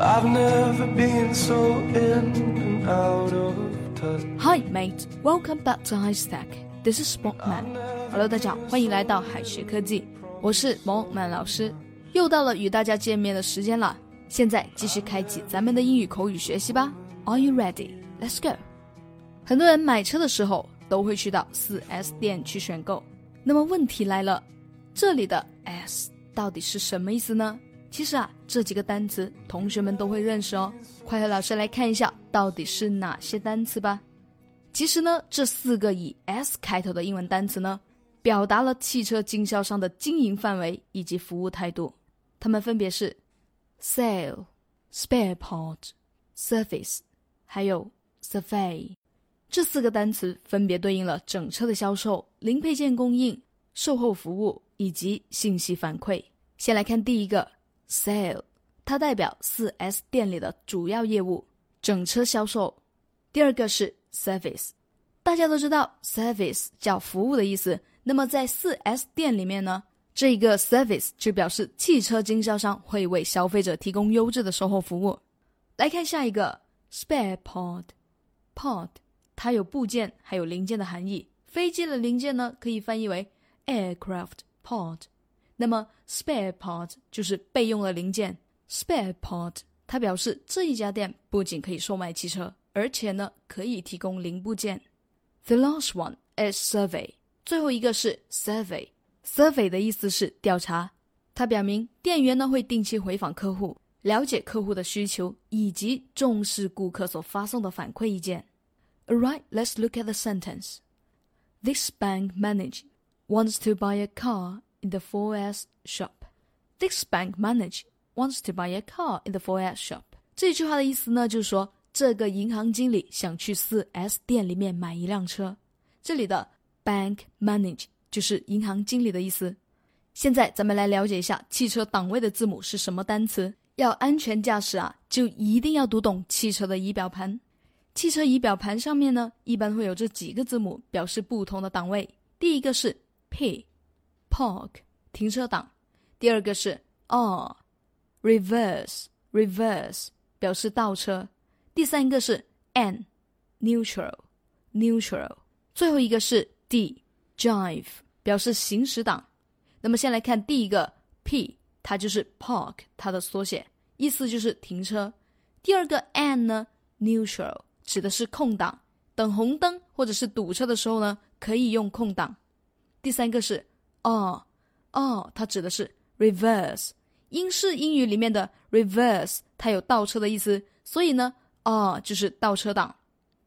I've never been so in and out of time. Hi mate. Welcome back to High Stack. This is Sportman. Hello，大家好，欢迎来到海学科技，我是毛曼老师。又到了与大家见面的时间了，现在继续开启咱们的英语口语学习吧。Are you ready? Let's go. 很多人买车的时候都会去到 4S 店去选购。那么问题来了，这里的 S 到底是什么意思呢？其实啊，这几个单词同学们都会认识哦。快和老师来看一下，到底是哪些单词吧。其实呢，这四个以 S 开头的英文单词呢，表达了汽车经销商的经营范围以及服务态度。它们分别是 sale、spare part、service，还有 survey。这四个单词分别对应了整车的销售、零配件供应、售后服务以及信息反馈。先来看第一个。Sale，它代表 4S 店里的主要业务，整车销售。第二个是 Service，大家都知道 Service 叫服务的意思。那么在 4S 店里面呢，这一个 Service 就表示汽车经销商会为消费者提供优质的售后服务。来看下一个 Spare Part，Part 它有部件还有零件的含义。飞机的零件呢，可以翻译为 Aircraft Part。那么，spare part 就是备用的零件。spare part 它表示这一家店不仅可以售卖汽车，而且呢可以提供零部件。The last one is survey，最后一个是 survey。survey 的意思是调查，它表明店员呢会定期回访客户，了解客户的需求，以及重视顾客所发送的反馈意见。Alright, let's look at the sentence. This bank manager wants to buy a car. in the 4S shop. This bank manager wants to buy a car in the 4S shop. 这句话的意思呢，就是说这个银行经理想去 4S 店里面买一辆车。这里的 bank manager 就是银行经理的意思。现在咱们来了解一下汽车档位的字母是什么单词。要安全驾驶啊，就一定要读懂汽车的仪表盘。汽车仪表盘上面呢，一般会有这几个字母，表示不同的档位。第一个是 P。Park 停车档，第二个是 R，reverse reverse 表示倒车，第三个是 N neutral neutral，最后一个是 D drive 表示行驶档。那么先来看第一个 P，它就是 Park 它的缩写，意思就是停车。第二个 N 呢 neutral 指的是空档，等红灯或者是堵车的时候呢，可以用空档。第三个是。哦，哦，它指的是 reverse，英式英语里面的 reverse，它有倒车的意思，所以呢，哦，就是倒车档。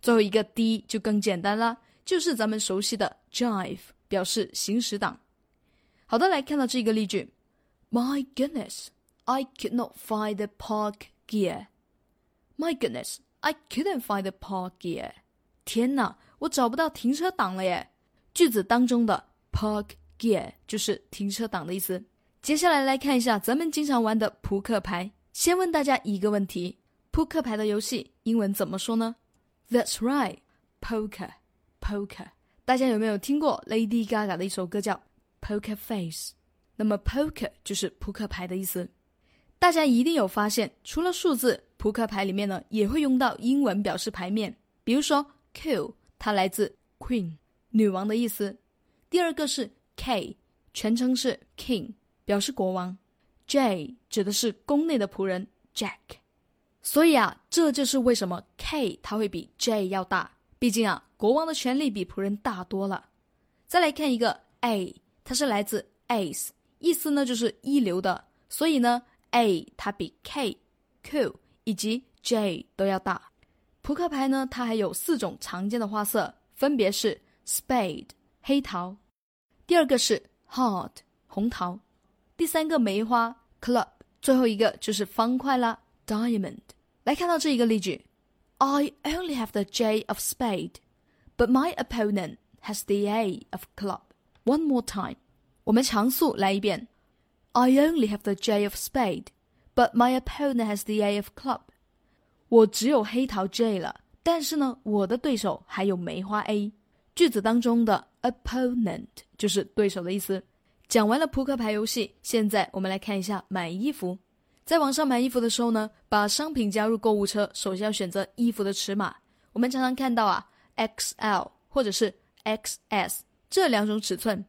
最后一个 D 就更简单啦，就是咱们熟悉的 drive，表示行驶档。好的，来看到这个例句：My goodness, I could not find the park gear. My goodness, I couldn't find the park gear. 天哪，我找不到停车档了耶！句子当中的 park。Gear 就是停车档的意思。接下来来看一下咱们经常玩的扑克牌。先问大家一个问题：扑克牌的游戏英文怎么说呢？That's right, poker, poker。大家有没有听过 Lady Gaga 的一首歌叫《Poker Face》？那么 poker 就是扑克牌的意思。大家一定有发现，除了数字，扑克牌里面呢也会用到英文表示牌面。比如说 Q，它来自 Queen，女王的意思。第二个是。K 全称是 King，表示国王。J 指的是宫内的仆人 Jack。所以啊，这就是为什么 K 它会比 J 要大。毕竟啊，国王的权力比仆人大多了。再来看一个 A，它是来自 Ace，意思呢就是一流的。所以呢，A 它比 K、Q 以及 J 都要大。扑克牌呢，它还有四种常见的花色，分别是 Spade 黑桃。第二个是 heart 红桃，第三个梅花 club，最后一个就是方块啦 diamond。来看到这一个例句：I only have the J of spade, but my opponent has the A of club. One more time，我们常速来一遍：I only have the J of spade, but my opponent has the A of club. 我只有黑桃 J 了，但是呢，我的对手还有梅花 A。句子当中的 opponent 就是对手的意思。讲完了扑克牌游戏，现在我们来看一下买衣服。在网上买衣服的时候呢，把商品加入购物车，首先要选择衣服的尺码。我们常常看到啊，XL 或者是 XS 这两种尺寸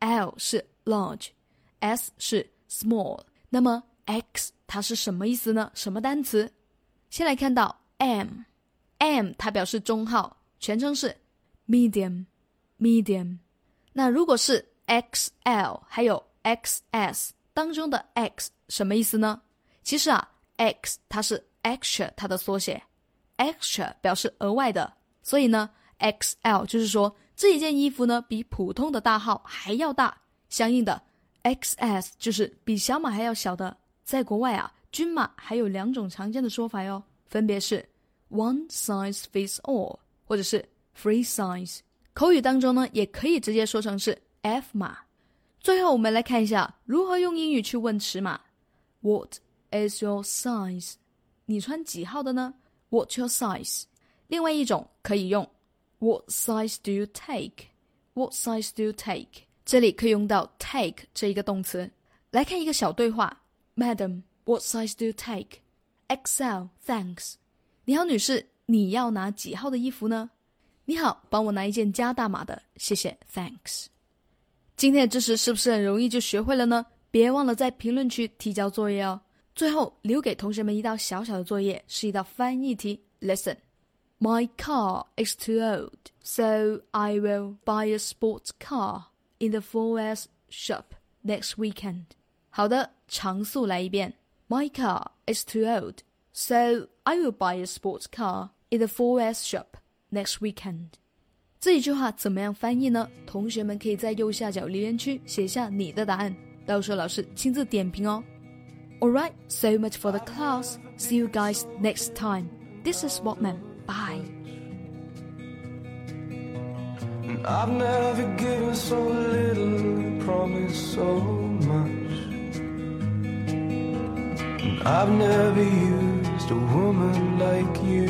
，L 是 large，S 是 small。那么 X 它是什么意思呢？什么单词？先来看到 M，M 它表示中号，全称是 medium，medium。那如果是 XL 还有 XS 当中的 X 什么意思呢？其实啊，X 它是 extra 它的缩写，extra 表示额外的，所以呢，XL 就是说这一件衣服呢比普通的大号还要大，相应的 XS 就是比小码还要小的。在国外啊，均码还有两种常见的说法哟，分别是 one size fits all 或者是 free size。口语当中呢，也可以直接说成是 F 码。最后我们来看一下如何用英语去问尺码，What？Is your size？你穿几号的呢？What's your size？另外一种可以用 What size do you take？What size do you take？这里可以用到 take 这一个动词。来看一个小对话：Madam，What size do you take？XL，Thanks。你好，女士，你要拿几号的衣服呢？你好，帮我拿一件加大码的，谢谢，Thanks。今天的知识是不是很容易就学会了呢？别忘了在评论区提交作业哦。最后留给同学们一道小小的作业，是一道翻译题。Listen, my car is too old, so I will buy a sports car in the 4S shop next weekend. 好的，常速来一遍。My car is too old, so I will buy a sports car in the 4S shop next weekend. 这一句话怎么样翻译呢？同学们可以在右下角留言区写下你的答案，到时候老师亲自点评哦。Alright, so much for the class. See you guys next time. This is Walkman. Bye. I've never given so little, promised so much. I've never used a woman like you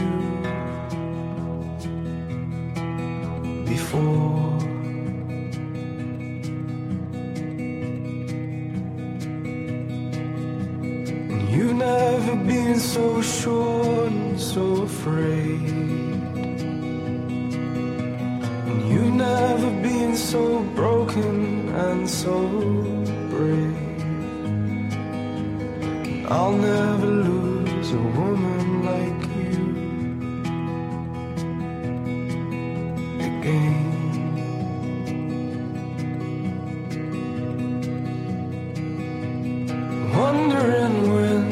Before. You've never been so sure and so afraid. And you've never been so broken and so brave. And I'll never lose a woman like Wondering when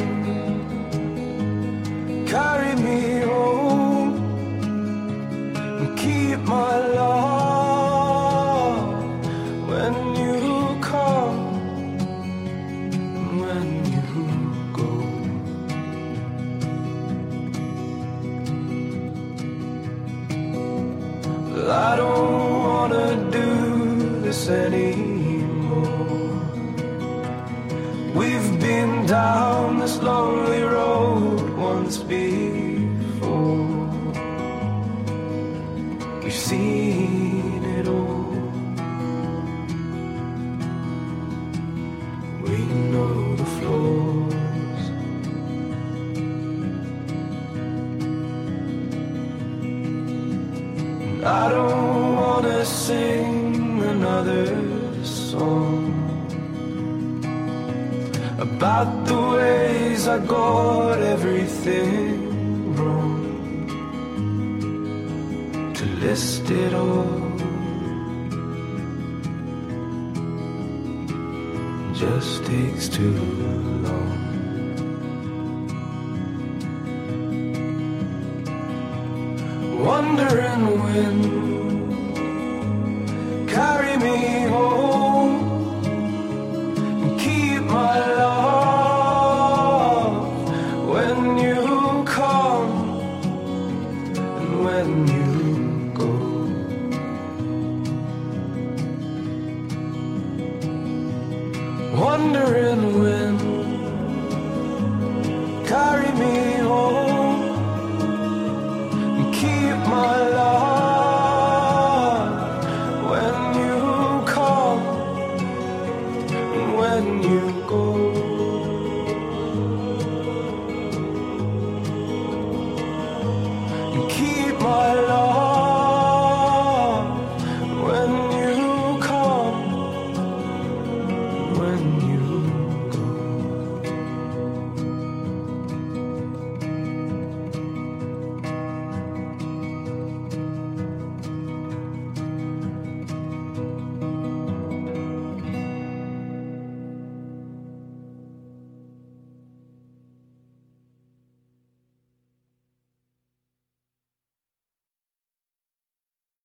carry me home and keep my love when you come and when you go. I don't wanna do this anymore. Once before. We've seen it all. We know the flaws. And I don't wanna sing another about the ways I got everything wrong. To list it all just takes too long. Wondering when carry me home wandering wind. Carry me home and keep my love when you come and when you go.